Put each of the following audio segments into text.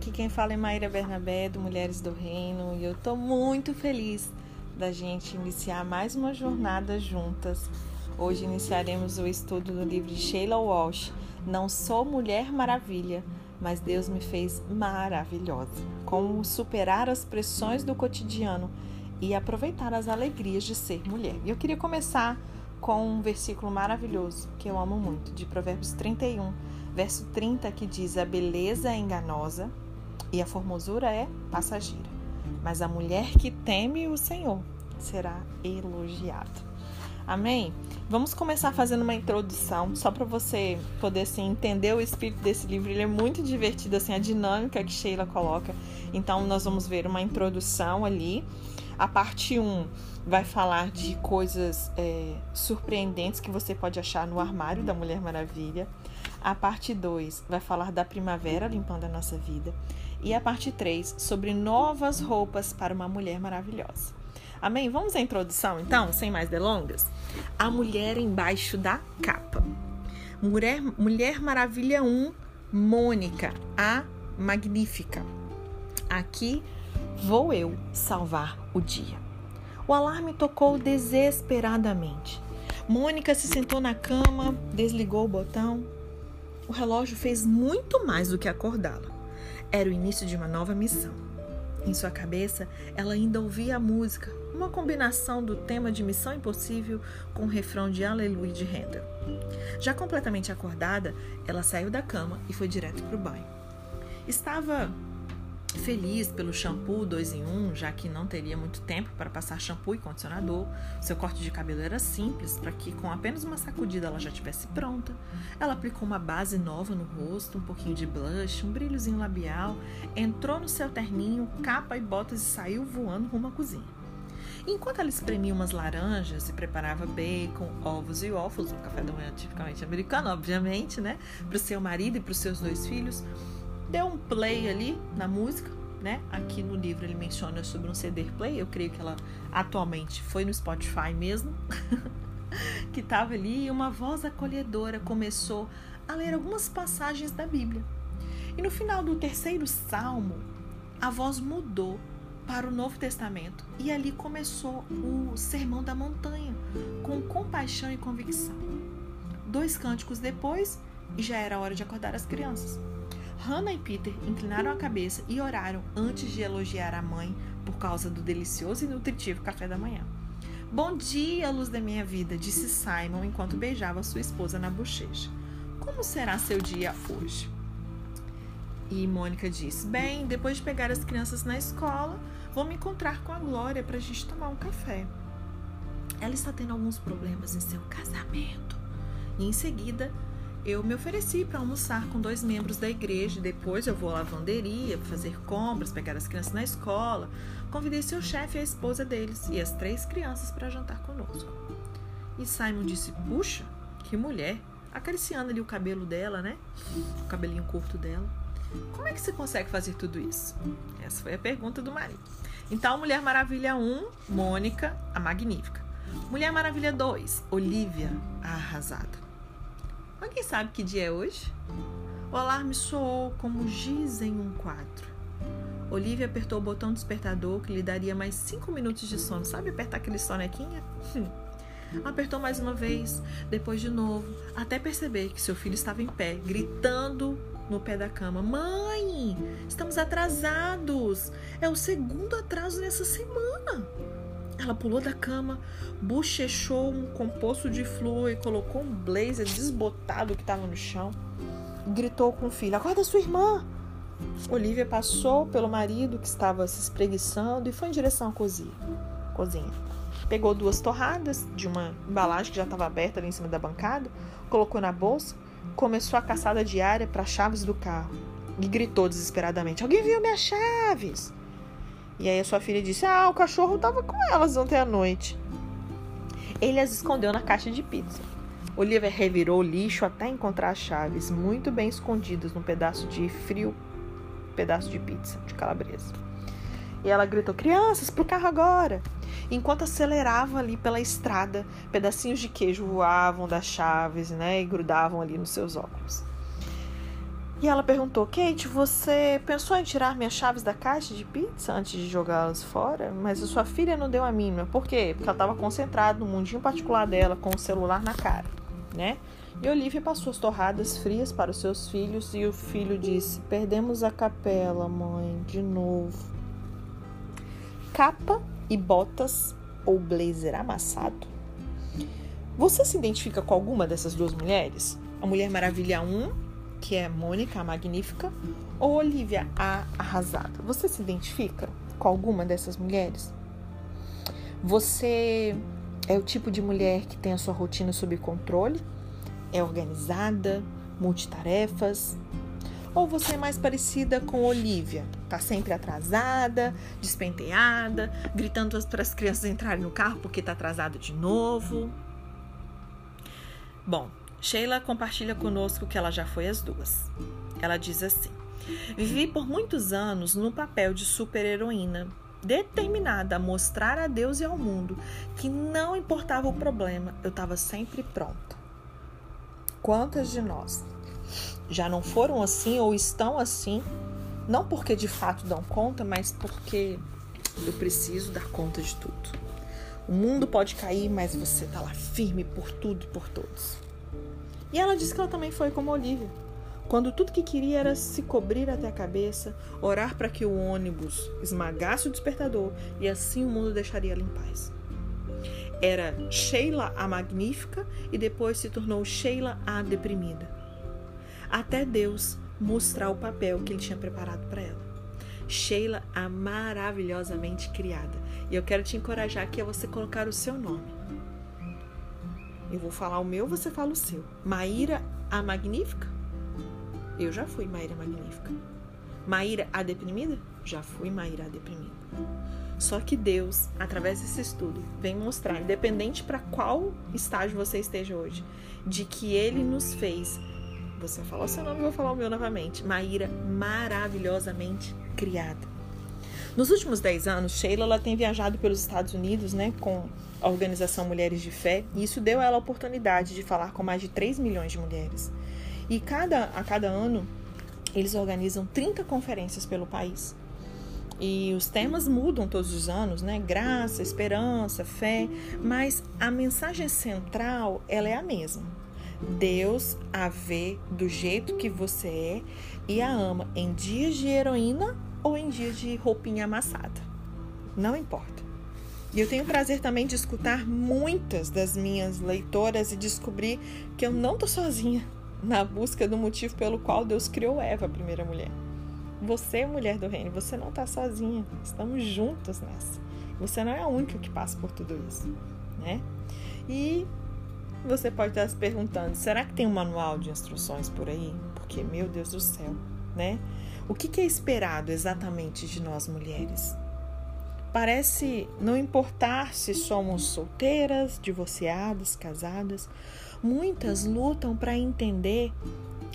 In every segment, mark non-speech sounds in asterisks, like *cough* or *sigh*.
aqui quem fala é Maíra Bernabé, do Mulheres do Reino, e eu tô muito feliz da gente iniciar mais uma jornada juntas. Hoje iniciaremos o estudo do livro de Sheila Walsh, Não Sou Mulher Maravilha, mas Deus me fez maravilhosa. Como superar as pressões do cotidiano e aproveitar as alegrias de ser mulher. E eu queria começar com um versículo maravilhoso que eu amo muito, de Provérbios 31, verso 30, que diz: A beleza é enganosa e a formosura é passageira, mas a mulher que teme o Senhor será elogiada. Amém? Vamos começar fazendo uma introdução, só para você poder assim, entender o espírito desse livro. Ele é muito divertido, assim, a dinâmica que Sheila coloca. Então, nós vamos ver uma introdução ali. A parte 1 vai falar de coisas é, surpreendentes que você pode achar no armário da Mulher Maravilha. A parte 2 vai falar da primavera limpando a nossa vida. E a parte 3 sobre novas roupas para uma mulher maravilhosa. Amém? Vamos à introdução então, sem mais delongas? A mulher embaixo da capa. Mulher, mulher Maravilha 1, Mônica, a Magnífica. Aqui vou eu salvar o dia. O alarme tocou desesperadamente. Mônica se sentou na cama, desligou o botão, o relógio fez muito mais do que acordá-la. Era o início de uma nova missão. Em sua cabeça, ela ainda ouvia a música, uma combinação do tema de Missão Impossível com o refrão de Aleluia de Handel. Já completamente acordada, ela saiu da cama e foi direto para o banho. Estava Feliz pelo shampoo 2 em 1, um, já que não teria muito tempo para passar shampoo e condicionador. Seu corte de cabelo era simples, para que com apenas uma sacudida ela já estivesse pronta. Ela aplicou uma base nova no rosto, um pouquinho de blush, um brilhozinho labial, entrou no seu terninho, capa e botas e saiu voando rumo à cozinha. Enquanto ela espremia umas laranjas e preparava bacon, ovos e waffles, um café da manhã tipicamente americano, obviamente, né, para o seu marido e para os seus dois filhos, deu um play ali na música, né? Aqui no livro ele menciona sobre um CD play, eu creio que ela atualmente foi no Spotify mesmo, *laughs* que estava ali e uma voz acolhedora começou a ler algumas passagens da Bíblia. E no final do terceiro salmo, a voz mudou para o Novo Testamento e ali começou o Sermão da Montanha, com compaixão e convicção. Dois cânticos depois, já era hora de acordar as crianças. Hannah e Peter inclinaram a cabeça e oraram antes de elogiar a mãe por causa do delicioso e nutritivo café da manhã. Bom dia, luz da minha vida, disse Simon enquanto beijava sua esposa na bochecha. Como será seu dia hoje? E Mônica disse: Bem, depois de pegar as crianças na escola, vou me encontrar com a Glória para a gente tomar um café. Ela está tendo alguns problemas em seu casamento. E em seguida, eu me ofereci para almoçar com dois membros da igreja. Depois eu vou à lavanderia, fazer compras, pegar as crianças na escola. Convidei seu chefe e a esposa deles e as três crianças para jantar conosco. E Simon disse: Puxa, que mulher! Acariciando ali o cabelo dela, né? O cabelinho curto dela. Como é que você consegue fazer tudo isso? Essa foi a pergunta do marido. Então, Mulher Maravilha 1, Mônica, a magnífica. Mulher Maravilha 2, Olivia, a arrasada. Alguém sabe que dia é hoje? O alarme soou como giz em um quadro. Olivia apertou o botão despertador que lhe daria mais cinco minutos de sono. Sabe apertar aquele sonequinha? Apertou mais uma vez, depois de novo, até perceber que seu filho estava em pé, gritando no pé da cama: Mãe, estamos atrasados! É o segundo atraso nessa semana. Ela pulou da cama, bochechou um composto de flúor e colocou um blazer desbotado que estava no chão. Gritou com o filho: Acorda sua irmã! Olivia passou pelo marido que estava se espreguiçando e foi em direção à cozinha. cozinha. Pegou duas torradas de uma embalagem que já estava aberta ali em cima da bancada, colocou na bolsa, começou a caçada diária para as chaves do carro e gritou desesperadamente: Alguém viu minhas chaves? E aí a sua filha disse: Ah, o cachorro estava com elas ontem à noite. Ele as escondeu na caixa de pizza. Olivia revirou o lixo até encontrar as chaves, muito bem escondidas num pedaço de frio pedaço de pizza de calabresa. E ela gritou: Crianças, pro carro agora! Enquanto acelerava ali pela estrada, pedacinhos de queijo voavam das chaves né, e grudavam ali nos seus óculos. E ela perguntou: Kate, você pensou em tirar minhas chaves da caixa de pizza antes de jogá-las fora? Mas a sua filha não deu a mínima. Por quê? Porque ela estava concentrada no mundinho particular dela, com o celular na cara, né? E Olivia passou as torradas frias para os seus filhos e o filho disse: Perdemos a capela, mãe, de novo. Capa e botas ou blazer amassado? Você se identifica com alguma dessas duas mulheres? A Mulher Maravilha 1, que é Mônica, a Magnífica, ou Olivia, a Arrasada? Você se identifica com alguma dessas mulheres? Você é o tipo de mulher que tem a sua rotina sob controle? É organizada, multitarefas? Ou você é mais parecida com Olivia? Tá sempre atrasada, despenteada, gritando para as crianças entrarem no carro porque tá atrasada de novo? Bom, Sheila compartilha conosco que ela já foi as duas. Ela diz assim: Vivi por muitos anos no papel de super-heroína, determinada a mostrar a Deus e ao mundo que não importava o problema, eu estava sempre pronta. Quantas de nós já não foram assim ou estão assim, não porque de fato dão conta, mas porque eu preciso dar conta de tudo. O mundo pode cair, mas você está lá firme por tudo e por todos. E ela disse que ela também foi como Olivia. Quando tudo que queria era se cobrir até a cabeça, orar para que o ônibus esmagasse o despertador e assim o mundo deixaria ela em paz. Era Sheila a magnífica e depois se tornou Sheila a deprimida. Até Deus mostrar o papel que ele tinha preparado para ela. Sheila a maravilhosamente criada. E eu quero te encorajar aqui a você colocar o seu nome. Eu vou falar o meu, você fala o seu. Maíra a Magnífica? Eu já fui Maíra Magnífica. Maíra a Deprimida? Já fui Maíra a Deprimida. Só que Deus, através desse estudo, vem mostrar, independente para qual estágio você esteja hoje, de que Ele nos fez. Você falou seu nome, eu vou falar o meu novamente. Maíra maravilhosamente criada. Nos últimos 10 anos, Sheila ela tem viajado pelos Estados Unidos né, com a organização Mulheres de Fé, e isso deu a ela a oportunidade de falar com mais de 3 milhões de mulheres. E cada, a cada ano, eles organizam 30 conferências pelo país. E os temas mudam todos os anos, né? Graça, esperança, fé, mas a mensagem central, ela é a mesma. Deus a vê do jeito que você é e a ama em dias de heroína ou em dias de roupinha amassada. Não importa. E eu tenho o prazer também de escutar muitas das minhas leitoras e descobrir que eu não tô sozinha na busca do motivo pelo qual Deus criou Eva, a primeira mulher. Você, mulher do reino, você não está sozinha. Estamos juntas nessa. Você não é a única que passa por tudo isso, né? E você pode estar se perguntando: será que tem um manual de instruções por aí? Porque, meu Deus do céu, né? O que é esperado exatamente de nós mulheres? Parece não importar se somos solteiras, divorciadas, casadas. Muitas lutam para entender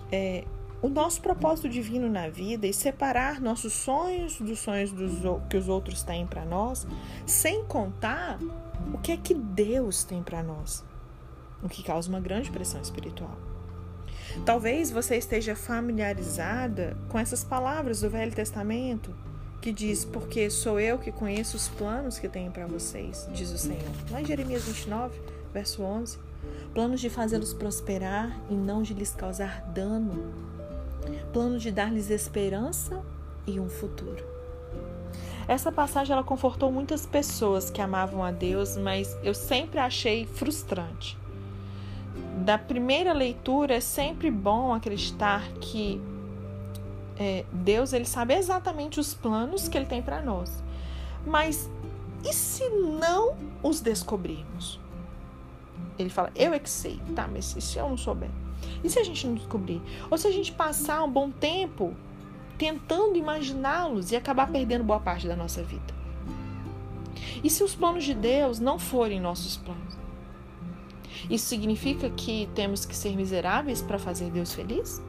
é, o nosso propósito divino na vida e separar nossos sonhos dos sonhos dos, que os outros têm para nós, sem contar o que é que Deus tem para nós, o que causa uma grande pressão espiritual. Talvez você esteja familiarizada com essas palavras do Velho Testamento que diz: Porque sou eu que conheço os planos que tenho para vocês, diz o Senhor. Lá em Jeremias 29, verso 11: Planos de fazê-los prosperar e não de lhes causar dano, plano de dar-lhes esperança e um futuro. Essa passagem ela confortou muitas pessoas que amavam a Deus, mas eu sempre achei frustrante. Da primeira leitura é sempre bom acreditar que é, Deus ele sabe exatamente os planos que ele tem para nós. Mas e se não os descobrirmos? Ele fala, eu é que sei, tá, mas e se eu não souber? E se a gente não descobrir? Ou se a gente passar um bom tempo tentando imaginá-los e acabar perdendo boa parte da nossa vida? E se os planos de Deus não forem nossos planos? Isso significa que temos que ser miseráveis para fazer Deus feliz?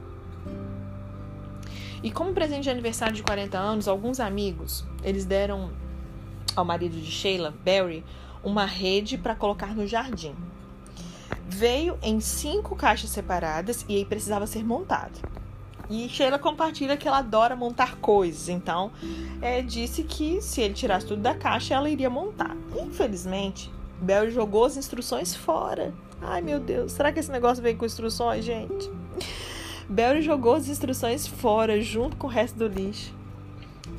E como presente de aniversário de 40 anos, alguns amigos, eles deram ao marido de Sheila, Barry, uma rede para colocar no jardim. Veio em cinco caixas separadas e aí precisava ser montado. E Sheila compartilha que ela adora montar coisas, então é, disse que se ele tirasse tudo da caixa, ela iria montar. Infelizmente, Bel jogou as instruções fora. Ai meu Deus, será que esse negócio veio com instruções, gente? Bel jogou as instruções fora junto com o resto do lixo.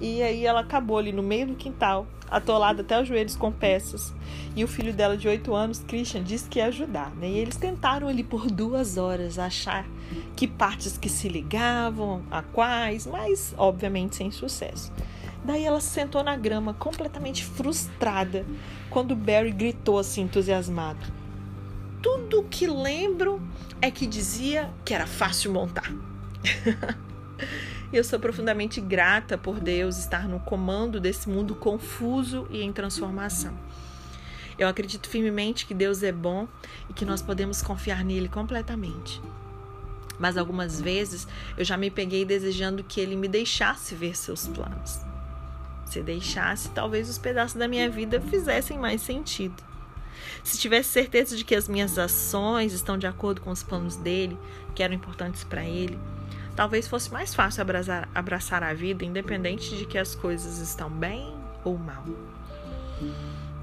E aí ela acabou ali no meio do quintal, atolada até os joelhos com peças. E o filho dela de 8 anos, Christian, disse que ia ajudar. Né? E eles tentaram ali por duas horas achar que partes que se ligavam, a quais, mas obviamente sem sucesso. Daí ela se sentou na grama, completamente frustrada, quando Barry gritou assim, entusiasmado: Tudo que lembro é que dizia que era fácil montar. *laughs* eu sou profundamente grata por Deus estar no comando desse mundo confuso e em transformação. Eu acredito firmemente que Deus é bom e que nós podemos confiar nele completamente. Mas algumas vezes eu já me peguei desejando que ele me deixasse ver seus planos. Se deixasse, talvez os pedaços da minha vida fizessem mais sentido. Se tivesse certeza de que as minhas ações estão de acordo com os planos dele, que eram importantes para ele, talvez fosse mais fácil abraçar, abraçar a vida, independente de que as coisas estão bem ou mal.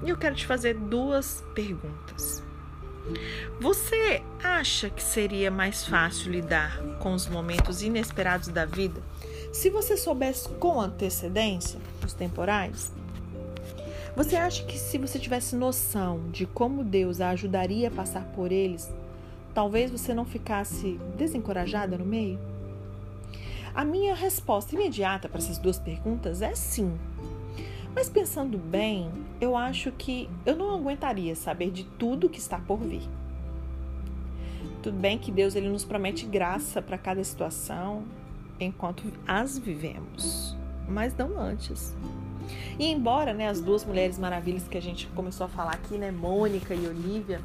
E eu quero te fazer duas perguntas. Você acha que seria mais fácil lidar com os momentos inesperados da vida se você soubesse com antecedência os temporais? Você acha que se você tivesse noção de como Deus a ajudaria a passar por eles, talvez você não ficasse desencorajada no meio? A minha resposta imediata para essas duas perguntas é sim. Mas pensando bem, eu acho que eu não aguentaria saber de tudo que está por vir. Tudo bem que Deus ele nos promete graça para cada situação enquanto as vivemos, mas não antes. E embora né, as duas mulheres maravilhas que a gente começou a falar aqui, né, Mônica e Olivia,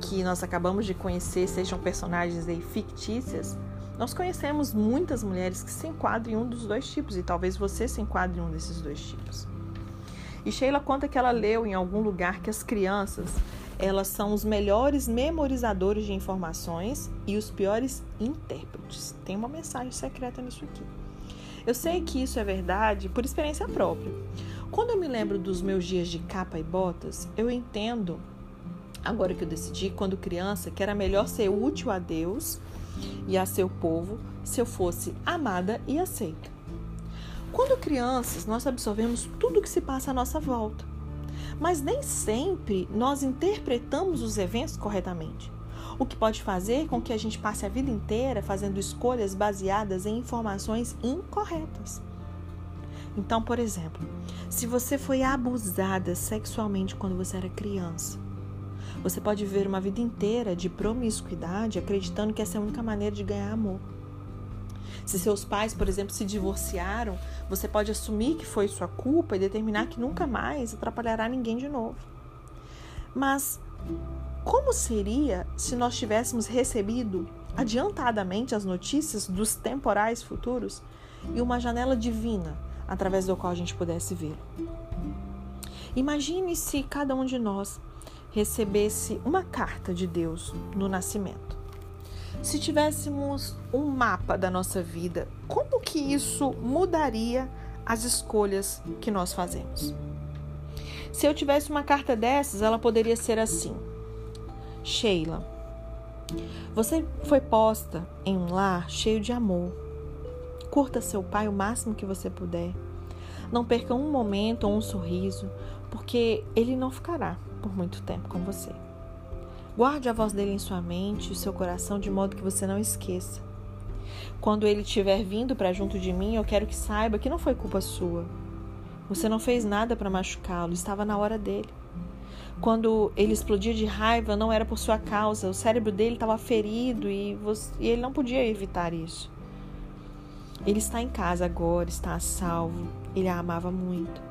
que nós acabamos de conhecer, sejam personagens aí fictícias, nós conhecemos muitas mulheres que se enquadram em um dos dois tipos e talvez você se enquadre em um desses dois tipos. E Sheila conta que ela leu em algum lugar que as crianças, elas são os melhores memorizadores de informações e os piores intérpretes. Tem uma mensagem secreta nisso aqui. Eu sei que isso é verdade por experiência própria. Quando eu me lembro dos meus dias de capa e botas, eu entendo, agora que eu decidi, quando criança, que era melhor ser útil a Deus e a seu povo se eu fosse amada e aceita. Quando crianças, nós absorvemos tudo o que se passa à nossa volta, mas nem sempre nós interpretamos os eventos corretamente, o que pode fazer com que a gente passe a vida inteira fazendo escolhas baseadas em informações incorretas. Então, por exemplo, se você foi abusada sexualmente quando você era criança, você pode viver uma vida inteira de promiscuidade acreditando que essa é a única maneira de ganhar amor. Se seus pais, por exemplo, se divorciaram, você pode assumir que foi sua culpa e determinar que nunca mais atrapalhará ninguém de novo. Mas como seria se nós tivéssemos recebido adiantadamente as notícias dos temporais futuros e uma janela divina através do qual a gente pudesse vê-lo? Imagine se cada um de nós recebesse uma carta de Deus no nascimento. Se tivéssemos um mapa da nossa vida, como que isso mudaria as escolhas que nós fazemos? Se eu tivesse uma carta dessas, ela poderia ser assim: Sheila, você foi posta em um lar cheio de amor. Curta seu pai o máximo que você puder. Não perca um momento ou um sorriso, porque ele não ficará por muito tempo com você. Guarde a voz dele em sua mente e seu coração de modo que você não esqueça. Quando ele estiver vindo para junto de mim, eu quero que saiba que não foi culpa sua. Você não fez nada para machucá-lo, estava na hora dele. Quando ele explodia de raiva, não era por sua causa, o cérebro dele estava ferido e, você, e ele não podia evitar isso. Ele está em casa agora, está a salvo, ele a amava muito.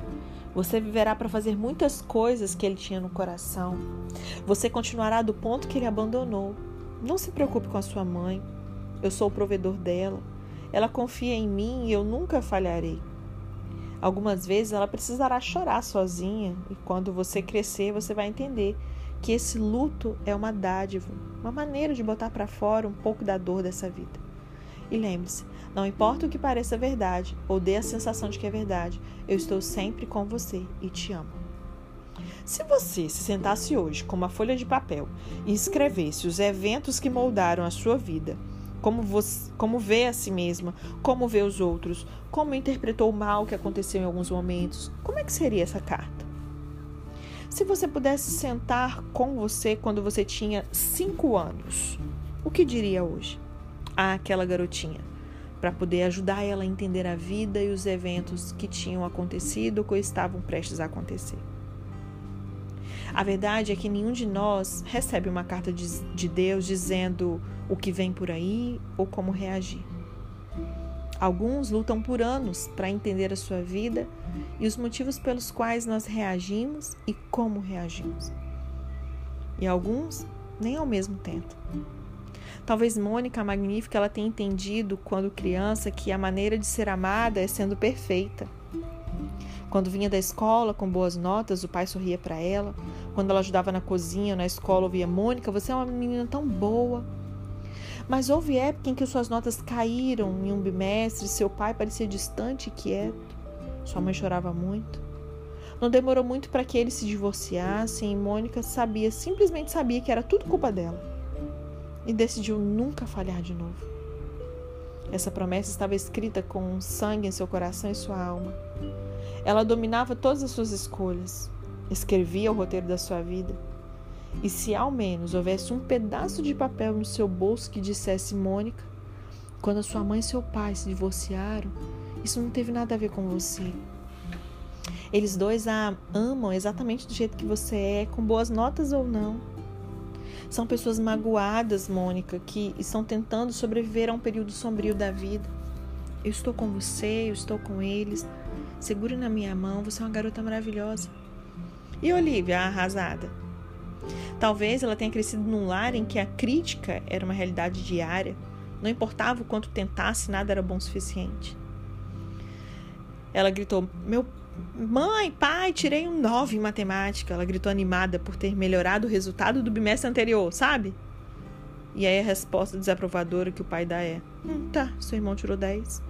Você viverá para fazer muitas coisas que ele tinha no coração. Você continuará do ponto que ele abandonou. Não se preocupe com a sua mãe. Eu sou o provedor dela. Ela confia em mim e eu nunca falharei. Algumas vezes ela precisará chorar sozinha e quando você crescer você vai entender que esse luto é uma dádiva, uma maneira de botar para fora um pouco da dor dessa vida. E lembre-se, Não importa o que pareça verdade ou dê a sensação de que é verdade, eu estou sempre com você e te amo. Se você se sentasse hoje com uma folha de papel e escrevesse os eventos que moldaram a sua vida, como, você, como vê a si mesma, como vê os outros, como interpretou o mal que aconteceu em alguns momentos, como é que seria essa carta? Se você pudesse sentar com você quando você tinha cinco anos, o que diria hoje àquela garotinha? Para poder ajudar ela a entender a vida e os eventos que tinham acontecido ou estavam prestes a acontecer. A verdade é que nenhum de nós recebe uma carta de Deus dizendo o que vem por aí ou como reagir. Alguns lutam por anos para entender a sua vida e os motivos pelos quais nós reagimos e como reagimos. E alguns nem ao mesmo tempo. Talvez Mônica Magnífica ela tenha entendido quando criança que a maneira de ser amada é sendo perfeita quando vinha da escola com boas notas, o pai sorria para ela. Quando ela ajudava na cozinha, na escola, ouvia Mônica, você é uma menina tão boa. Mas houve época em que suas notas caíram em um bimestre, seu pai parecia distante e quieto. Sua mãe chorava muito. Não demorou muito para que eles se divorciassem e Mônica sabia, simplesmente sabia que era tudo culpa dela. E decidiu nunca falhar de novo. Essa promessa estava escrita com sangue em seu coração e sua alma. Ela dominava todas as suas escolhas, escrevia o roteiro da sua vida. E se ao menos houvesse um pedaço de papel no seu bolso que dissesse Mônica, quando sua mãe e seu pai se divorciaram, isso não teve nada a ver com você. Eles dois a amam exatamente do jeito que você é, com boas notas ou não. São pessoas magoadas, Mônica, que estão tentando sobreviver a um período sombrio da vida. Eu estou com você, eu estou com eles. Segure na minha mão, você é uma garota maravilhosa. E Olivia, a arrasada? Talvez ela tenha crescido num lar em que a crítica era uma realidade diária. Não importava o quanto tentasse, nada era bom o suficiente. Ela gritou: Meu mãe, pai, tirei um 9 em matemática. Ela gritou animada por ter melhorado o resultado do bimestre anterior, sabe? E aí a resposta desaprovadora que o pai dá é: Hum, tá, seu irmão tirou 10.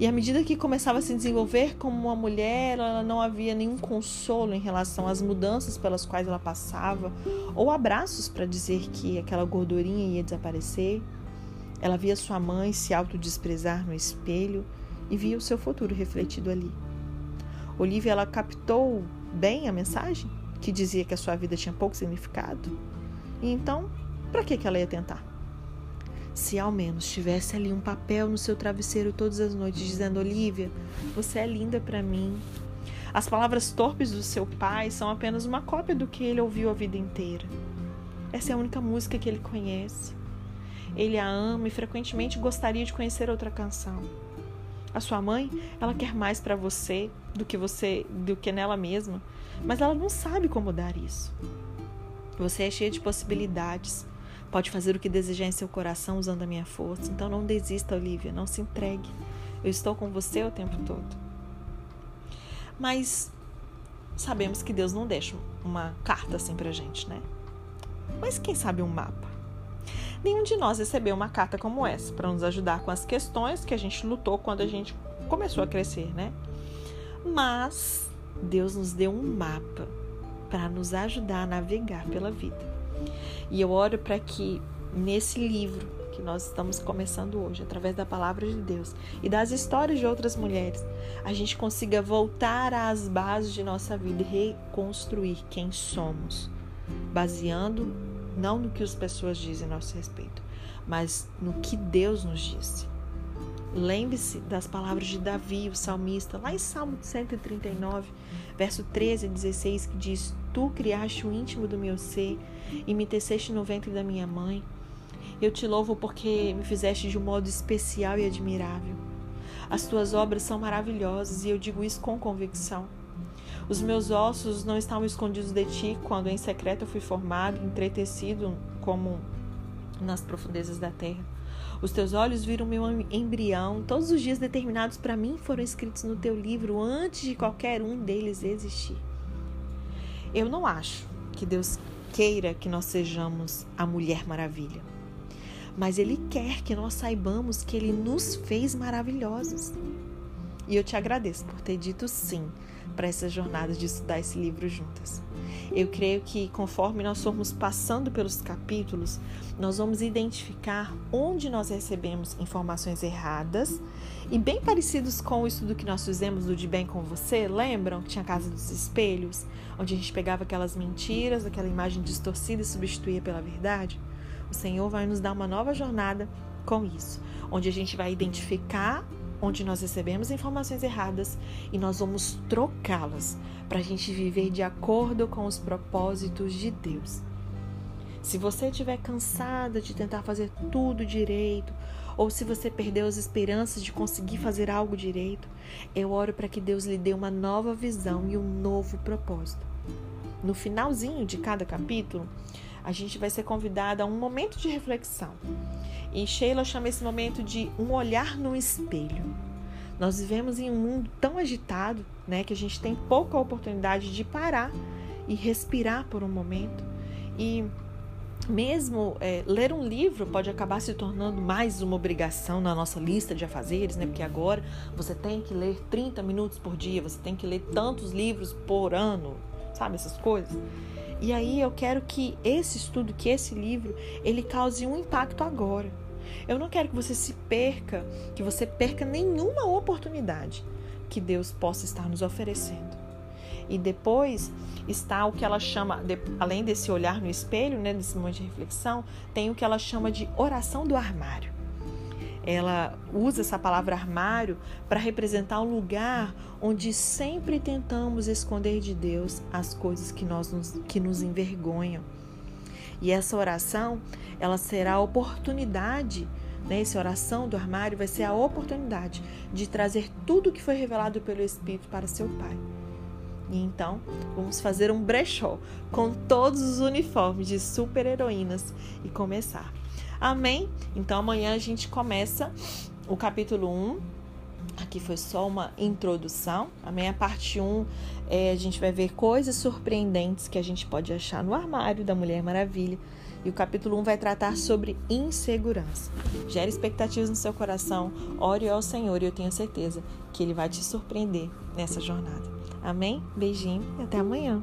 E à medida que começava a se desenvolver como uma mulher, ela não havia nenhum consolo em relação às mudanças pelas quais ela passava, ou abraços para dizer que aquela gordurinha ia desaparecer. Ela via sua mãe se autodesprezar no espelho e via o seu futuro refletido ali. Olivia ela captou bem a mensagem que dizia que a sua vida tinha pouco significado. E então, para que ela ia tentar? Se ao menos tivesse ali um papel no seu travesseiro todas as noites dizendo: Olivia, você é linda para mim. As palavras torpes do seu pai são apenas uma cópia do que ele ouviu a vida inteira. Essa é a única música que ele conhece. Ele a ama e frequentemente gostaria de conhecer outra canção. A sua mãe, ela quer mais para você do que você, do que nela mesma, mas ela não sabe como dar isso. Você é cheia de possibilidades. Pode fazer o que desejar em seu coração usando a minha força. Então não desista, Olivia, não se entregue. Eu estou com você o tempo todo. Mas sabemos que Deus não deixa uma carta assim pra gente, né? Mas quem sabe um mapa? Nenhum de nós recebeu uma carta como essa para nos ajudar com as questões que a gente lutou quando a gente começou a crescer, né? Mas Deus nos deu um mapa para nos ajudar a navegar pela vida. E eu oro para que nesse livro que nós estamos começando hoje, através da palavra de Deus e das histórias de outras mulheres, a gente consiga voltar às bases de nossa vida e reconstruir quem somos, baseando não no que as pessoas dizem a nosso respeito, mas no que Deus nos disse. Lembre-se das palavras de Davi, o salmista, lá em Salmo 139, verso 13 e 16, que diz: Tu criaste o íntimo do meu ser e me teceste no ventre da minha mãe. Eu te louvo porque me fizeste de um modo especial e admirável. As tuas obras são maravilhosas e eu digo isso com convicção. Os meus ossos não estavam escondidos de ti quando em secreto fui formado, entretecido como nas profundezas da terra. Os teus olhos viram meu embrião. Todos os dias determinados para mim foram escritos no teu livro antes de qualquer um deles existir. Eu não acho que Deus queira que nós sejamos a Mulher Maravilha. mas Ele quer que nós saibamos que Ele nos fez maravilhosos. E eu te agradeço por ter dito sim para essa jornada de estudar esse livro juntas. Eu creio que conforme nós formos passando pelos capítulos, nós vamos identificar onde nós recebemos informações erradas e bem parecidos com o estudo que nós fizemos do De Bem com Você. Lembram que tinha a Casa dos Espelhos, onde a gente pegava aquelas mentiras, aquela imagem distorcida e substituía pela verdade? O Senhor vai nos dar uma nova jornada com isso, onde a gente vai identificar onde nós recebemos informações erradas e nós vamos trocá-las para a gente viver de acordo com os propósitos de Deus. Se você estiver cansada de tentar fazer tudo direito, ou se você perdeu as esperanças de conseguir fazer algo direito, eu oro para que Deus lhe dê uma nova visão e um novo propósito. No finalzinho de cada capítulo, a gente vai ser convidada a um momento de reflexão. E Sheila chama esse momento de um olhar no espelho. Nós vivemos em um mundo tão agitado, né, que a gente tem pouca oportunidade de parar e respirar por um momento. E mesmo é, ler um livro pode acabar se tornando mais uma obrigação na nossa lista de afazeres, né? Porque agora você tem que ler 30 minutos por dia, você tem que ler tantos livros por ano, sabe essas coisas? E aí eu quero que esse estudo, que esse livro, ele cause um impacto agora. Eu não quero que você se perca, que você perca nenhuma oportunidade que Deus possa estar nos oferecendo. E depois está o que ela chama, além desse olhar no espelho, né, desse momento de reflexão, tem o que ela chama de oração do armário ela usa essa palavra armário para representar um lugar onde sempre tentamos esconder de Deus as coisas que, nós nos, que nos envergonham. E essa oração, ela será a oportunidade, né? Essa oração do armário vai ser a oportunidade de trazer tudo que foi revelado pelo Espírito para seu Pai. E então, vamos fazer um brechó com todos os uniformes de super-heroínas e começar. Amém? Então amanhã a gente começa o capítulo 1. Aqui foi só uma introdução. Amém? A parte 1 é, a gente vai ver coisas surpreendentes que a gente pode achar no armário da Mulher Maravilha. E o capítulo 1 vai tratar sobre insegurança. Gere expectativas no seu coração, ore ao Senhor e eu tenho certeza que Ele vai te surpreender nessa jornada. Amém? Beijinho e até amanhã.